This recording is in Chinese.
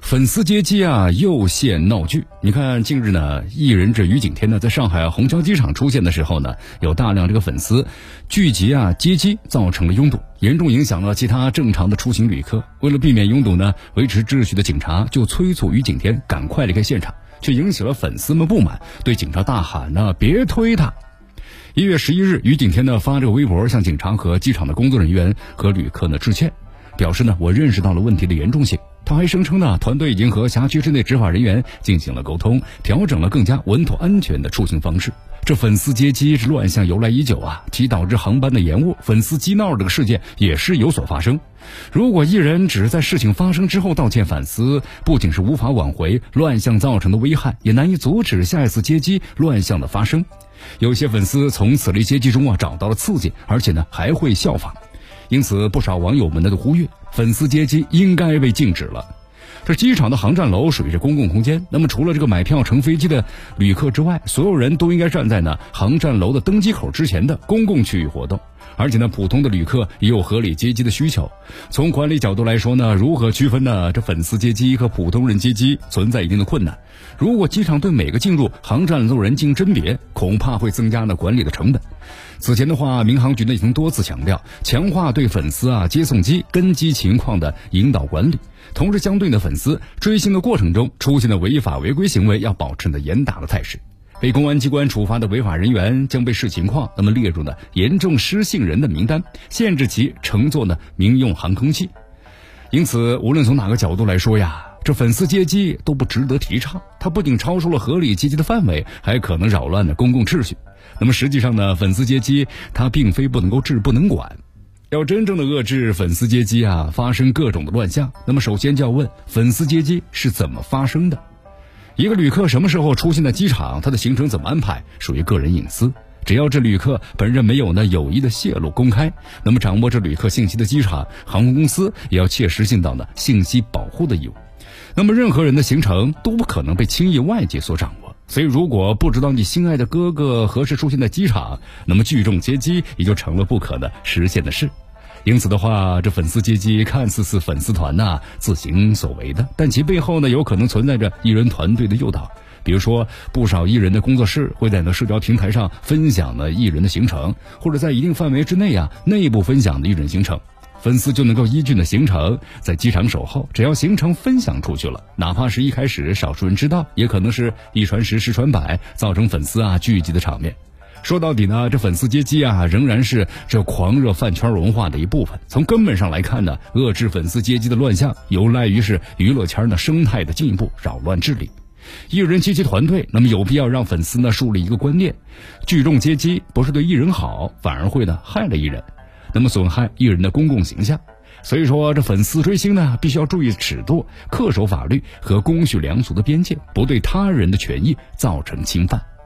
粉丝接机啊，又现闹剧。你看，近日呢，艺人这于景天呢，在上海虹桥机场出现的时候呢，有大量这个粉丝聚集啊接机，造成了拥堵，严重影响了其他正常的出行旅客。为了避免拥堵呢，维持秩序的警察就催促于景天赶快离开现场，却引起了粉丝们不满，对警察大喊呢：“别推他！”一月十一日，于景天呢发这个微博，向警察和机场的工作人员和旅客呢致歉。表示呢，我认识到了问题的严重性。他还声称呢，团队已经和辖区之内执法人员进行了沟通，调整了更加稳妥安全的出行方式。这粉丝接机这乱象由来已久啊，其导致航班的延误、粉丝激闹这个事件也是有所发生。如果艺人只是在事情发生之后道歉反思，不仅是无法挽回乱象造成的危害，也难以阻止下一次接机乱象的发生。有些粉丝从此类接机中啊找到了刺激，而且呢还会效仿。因此，不少网友们呢都呼吁，粉丝接机应该被禁止了。这机场的航站楼属于是公共空间，那么除了这个买票乘飞机的旅客之外，所有人都应该站在呢航站楼的登机口之前的公共区域活动。而且呢，普通的旅客也有合理接机的需求。从管理角度来说呢，如何区分呢？这粉丝接机和普通人接机存在一定的困难。如果机场对每个进入航站楼人进行甄别，恐怕会增加了管理的成本。此前的话，民航局呢已经多次强调，强化对粉丝啊接送机跟机情况的引导管理，同时相对的粉丝追星的过程中出现的违法违规行为，要保持呢严打的态势。被公安机关处罚的违法人员将被视情况，那么列入呢严重失信人的名单，限制其乘坐呢民用航空器。因此，无论从哪个角度来说呀，这粉丝接机都不值得提倡。它不仅超出了合理接机的范围，还可能扰乱了公共秩序。那么实际上呢，粉丝接机它并非不能够治、不能管。要真正的遏制粉丝接机啊，发生各种的乱象，那么首先就要问粉丝接机是怎么发生的。一个旅客什么时候出现在机场，他的行程怎么安排，属于个人隐私。只要这旅客本人没有呢有意的泄露公开，那么掌握这旅客信息的机场航空公司也要切实尽到呢信息保护的义务。那么任何人的行程都不可能被轻易外界所掌握，所以如果不知道你心爱的哥哥何时出现在机场，那么聚众接机也就成了不可能实现的事。因此的话，这粉丝接机看似是粉丝团呐自行所为的，但其背后呢，有可能存在着艺人团队的诱导。比如说，不少艺人的工作室会在那社交平台上分享呢艺人的行程，或者在一定范围之内啊内部分享的艺人行程，粉丝就能够依据呢行程在机场守候。只要行程分享出去了，哪怕是一开始少数人知道，也可能是一传十，十传百，造成粉丝啊聚集的场面。说到底呢，这粉丝接机啊，仍然是这狂热饭圈文化的一部分。从根本上来看呢，遏制粉丝接机的乱象，有赖于是娱乐圈的生态的进一步扰乱治理。艺人接机团队，那么有必要让粉丝呢树立一个观念：聚众接机不是对艺人好，反而会呢害了艺人，那么损害艺人的公共形象。所以说，这粉丝追星呢，必须要注意尺度，恪守法律和公序良俗的边界，不对他人的权益造成侵犯。